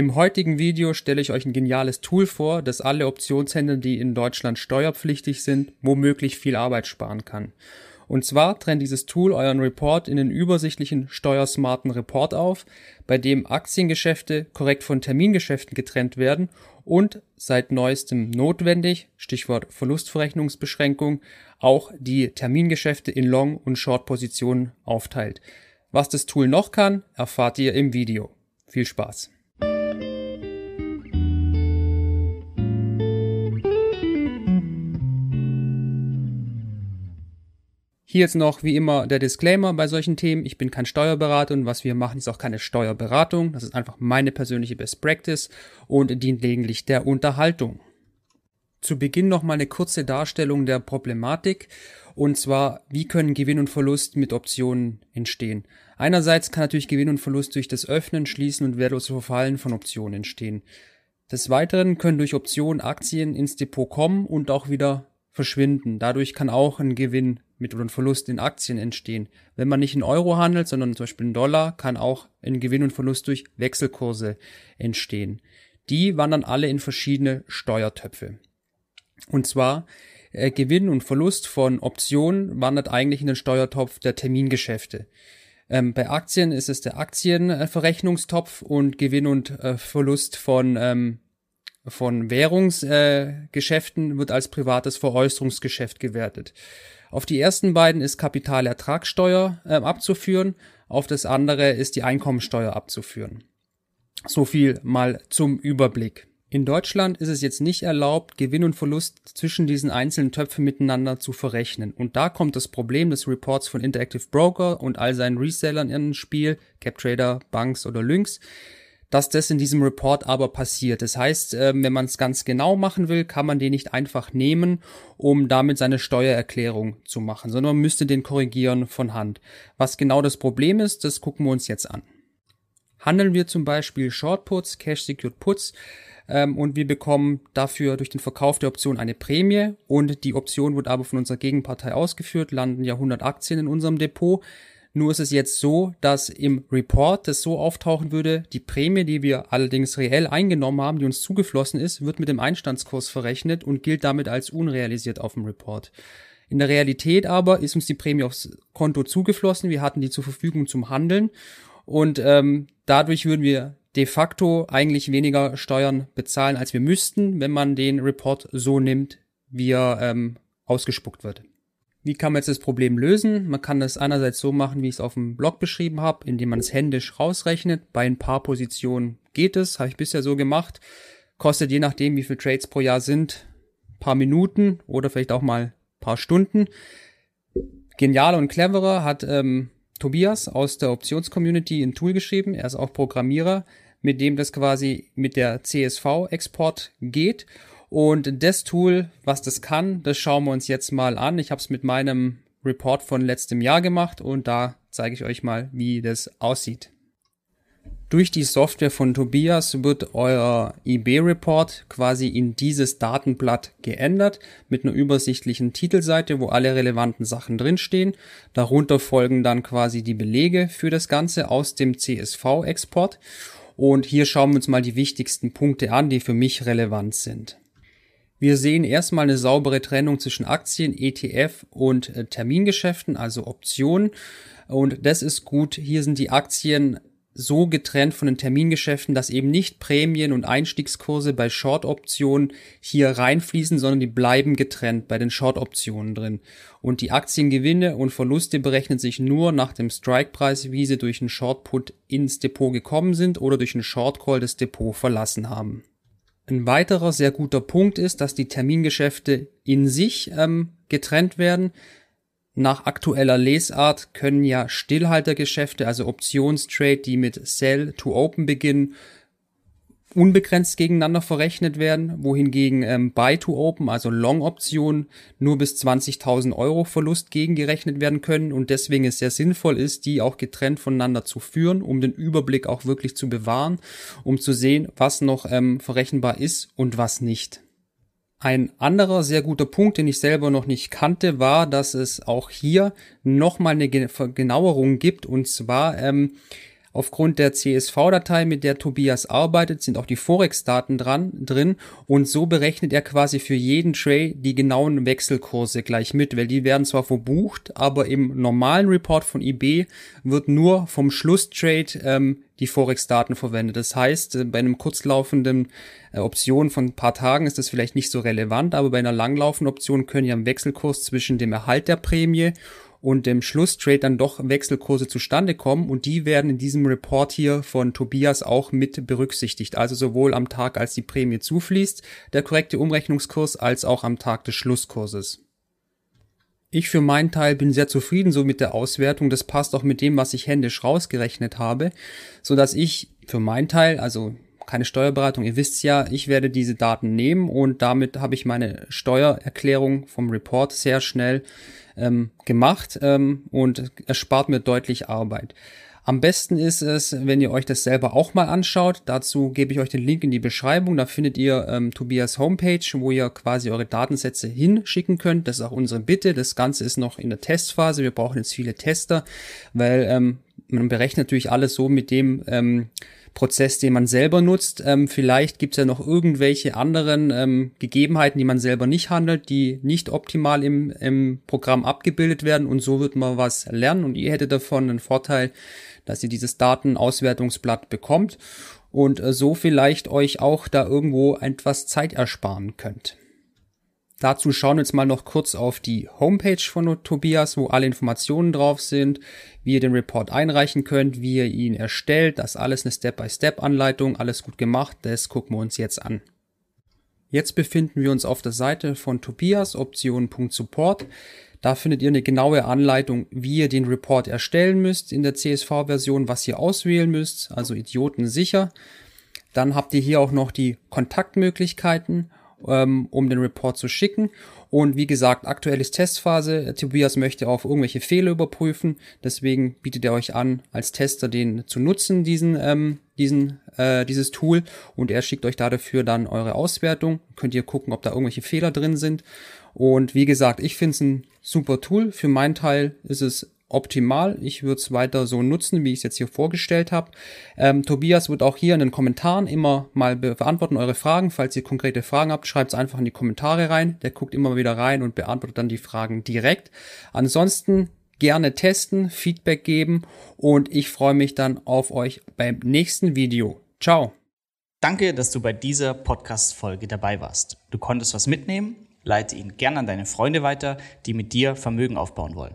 Im heutigen Video stelle ich euch ein geniales Tool vor, das alle Optionshändler, die in Deutschland steuerpflichtig sind, womöglich viel Arbeit sparen kann. Und zwar trennt dieses Tool euren Report in den übersichtlichen steuersmarten Report auf, bei dem Aktiengeschäfte korrekt von Termingeschäften getrennt werden und seit neuestem notwendig, Stichwort Verlustverrechnungsbeschränkung, auch die Termingeschäfte in Long- und Short-Positionen aufteilt. Was das Tool noch kann, erfahrt ihr im Video. Viel Spaß! Hier jetzt noch wie immer der Disclaimer bei solchen Themen. Ich bin kein Steuerberater und was wir machen ist auch keine Steuerberatung. Das ist einfach meine persönliche Best Practice und dient lediglich der Unterhaltung. Zu Beginn noch mal eine kurze Darstellung der Problematik und zwar, wie können Gewinn und Verlust mit Optionen entstehen. Einerseits kann natürlich Gewinn und Verlust durch das Öffnen, Schließen und wertlose Verfallen von Optionen entstehen. Des Weiteren können durch Optionen Aktien ins Depot kommen und auch wieder verschwinden. Dadurch kann auch ein Gewinn mit oder ein Verlust in Aktien entstehen. Wenn man nicht in Euro handelt, sondern zum Beispiel in Dollar, kann auch ein Gewinn und Verlust durch Wechselkurse entstehen. Die wandern alle in verschiedene Steuertöpfe. Und zwar äh, Gewinn und Verlust von Optionen wandert eigentlich in den Steuertopf der Termingeschäfte. Ähm, bei Aktien ist es der Aktienverrechnungstopf und Gewinn und äh, Verlust von ähm, von Währungsgeschäften äh, wird als privates Veräußerungsgeschäft gewertet. Auf die ersten beiden ist Kapitalertragssteuer äh, abzuführen, auf das andere ist die Einkommensteuer abzuführen. So viel mal zum Überblick. In Deutschland ist es jetzt nicht erlaubt, Gewinn und Verlust zwischen diesen einzelnen Töpfen miteinander zu verrechnen. Und da kommt das Problem des Reports von Interactive Broker und all seinen Resellern ins Spiel, CapTrader, Banks oder Lynx dass das in diesem Report aber passiert. Das heißt, ähm, wenn man es ganz genau machen will, kann man den nicht einfach nehmen, um damit seine Steuererklärung zu machen, sondern man müsste den korrigieren von Hand. Was genau das Problem ist, das gucken wir uns jetzt an. Handeln wir zum Beispiel Short Puts, Cash Secured Puts, ähm, und wir bekommen dafür durch den Verkauf der Option eine Prämie und die Option wird aber von unserer Gegenpartei ausgeführt, landen ja 100 Aktien in unserem Depot. Nur ist es jetzt so, dass im Report das so auftauchen würde, die Prämie, die wir allerdings reell eingenommen haben, die uns zugeflossen ist, wird mit dem Einstandskurs verrechnet und gilt damit als unrealisiert auf dem Report. In der Realität aber ist uns die Prämie aufs Konto zugeflossen, wir hatten die zur Verfügung zum Handeln und ähm, dadurch würden wir de facto eigentlich weniger Steuern bezahlen, als wir müssten, wenn man den Report so nimmt, wie er ähm, ausgespuckt wird. Wie kann man jetzt das Problem lösen? Man kann das einerseits so machen, wie ich es auf dem Blog beschrieben habe, indem man es händisch rausrechnet. Bei ein paar Positionen geht es, habe ich bisher so gemacht. Kostet je nachdem, wie viele Trades pro Jahr sind, paar Minuten oder vielleicht auch mal paar Stunden. Genial und cleverer hat ähm, Tobias aus der Options-Community ein Tool geschrieben. Er ist auch Programmierer, mit dem das quasi mit der CSV-Export geht und das Tool, was das kann, das schauen wir uns jetzt mal an. Ich habe es mit meinem Report von letztem Jahr gemacht und da zeige ich euch mal, wie das aussieht. Durch die Software von Tobias wird euer eBay-Report quasi in dieses Datenblatt geändert mit einer übersichtlichen Titelseite, wo alle relevanten Sachen drinstehen. Darunter folgen dann quasi die Belege für das Ganze aus dem CSV-Export. Und hier schauen wir uns mal die wichtigsten Punkte an, die für mich relevant sind. Wir sehen erstmal eine saubere Trennung zwischen Aktien, ETF und äh, Termingeschäften, also Optionen. Und das ist gut. Hier sind die Aktien so getrennt von den Termingeschäften, dass eben nicht Prämien und Einstiegskurse bei Short-Optionen hier reinfließen, sondern die bleiben getrennt bei den Short-Optionen drin. Und die Aktiengewinne und Verluste berechnen sich nur nach dem Strike-Preis, wie sie durch einen Short-Put ins Depot gekommen sind oder durch einen Short-Call das Depot verlassen haben. Ein weiterer sehr guter Punkt ist, dass die Termingeschäfte in sich ähm, getrennt werden. Nach aktueller Lesart können ja Stillhaltergeschäfte, also Optionstrade, die mit Sell to Open beginnen, unbegrenzt gegeneinander verrechnet werden, wohingegen ähm, Buy to Open, also Long-Optionen, nur bis 20.000 Euro Verlust gegengerechnet werden können und deswegen es sehr sinnvoll ist, die auch getrennt voneinander zu führen, um den Überblick auch wirklich zu bewahren, um zu sehen, was noch ähm, verrechenbar ist und was nicht. Ein anderer sehr guter Punkt, den ich selber noch nicht kannte, war, dass es auch hier nochmal eine Genauerung gibt und zwar ähm, Aufgrund der CSV-Datei, mit der Tobias arbeitet, sind auch die Forex-Daten dran, drin und so berechnet er quasi für jeden Trade die genauen Wechselkurse gleich mit, weil die werden zwar verbucht, aber im normalen Report von IB wird nur vom Schlusstrade ähm, die Forex-Daten verwendet. Das heißt, äh, bei einem kurzlaufenden äh, Option von ein paar Tagen ist das vielleicht nicht so relevant, aber bei einer langlaufenden Option können ja im Wechselkurs zwischen dem Erhalt der Prämie und dem Schlusstrade dann doch Wechselkurse zustande kommen und die werden in diesem Report hier von Tobias auch mit berücksichtigt. Also sowohl am Tag, als die Prämie zufließt, der korrekte Umrechnungskurs, als auch am Tag des Schlusskurses. Ich für meinen Teil bin sehr zufrieden so mit der Auswertung. Das passt auch mit dem, was ich händisch rausgerechnet habe, so dass ich für meinen Teil, also keine Steuerberatung, ihr wisst ja, ich werde diese Daten nehmen und damit habe ich meine Steuererklärung vom Report sehr schnell ähm, gemacht ähm, und erspart mir deutlich Arbeit. Am besten ist es, wenn ihr euch das selber auch mal anschaut. Dazu gebe ich euch den Link in die Beschreibung. Da findet ihr ähm, Tobias Homepage, wo ihr quasi eure Datensätze hinschicken könnt. Das ist auch unsere Bitte. Das Ganze ist noch in der Testphase. Wir brauchen jetzt viele Tester, weil ähm, man berechnet natürlich alles so mit dem ähm, Prozess, den man selber nutzt. Ähm, vielleicht gibt es ja noch irgendwelche anderen ähm, Gegebenheiten, die man selber nicht handelt, die nicht optimal im, im Programm abgebildet werden und so wird man was lernen und ihr hättet davon einen Vorteil, dass ihr dieses Datenauswertungsblatt bekommt und äh, so vielleicht euch auch da irgendwo etwas Zeit ersparen könnt. Dazu schauen wir jetzt mal noch kurz auf die Homepage von Tobias, wo alle Informationen drauf sind, wie ihr den Report einreichen könnt, wie ihr ihn erstellt. Das alles eine Step-by-Step-Anleitung, alles gut gemacht. Das gucken wir uns jetzt an. Jetzt befinden wir uns auf der Seite von Tobias, Optionen.support. Da findet ihr eine genaue Anleitung, wie ihr den Report erstellen müsst in der CSV-Version, was ihr auswählen müsst, also Idioten sicher. Dann habt ihr hier auch noch die Kontaktmöglichkeiten ähm, um den Report zu schicken. Und wie gesagt, aktuell ist Testphase. Tobias möchte auf irgendwelche Fehler überprüfen. Deswegen bietet er euch an, als Tester den zu nutzen, diesen, ähm, diesen, äh, dieses Tool. Und er schickt euch da dafür dann eure Auswertung. Könnt ihr gucken, ob da irgendwelche Fehler drin sind. Und wie gesagt, ich finde es ein super Tool. Für meinen Teil ist es optimal. Ich würde es weiter so nutzen, wie ich es jetzt hier vorgestellt habe. Ähm, Tobias wird auch hier in den Kommentaren immer mal beantworten eure Fragen. Falls ihr konkrete Fragen habt, schreibt es einfach in die Kommentare rein. Der guckt immer wieder rein und beantwortet dann die Fragen direkt. Ansonsten gerne testen, Feedback geben und ich freue mich dann auf euch beim nächsten Video. Ciao. Danke, dass du bei dieser Podcast-Folge dabei warst. Du konntest was mitnehmen? Leite ihn gerne an deine Freunde weiter, die mit dir Vermögen aufbauen wollen.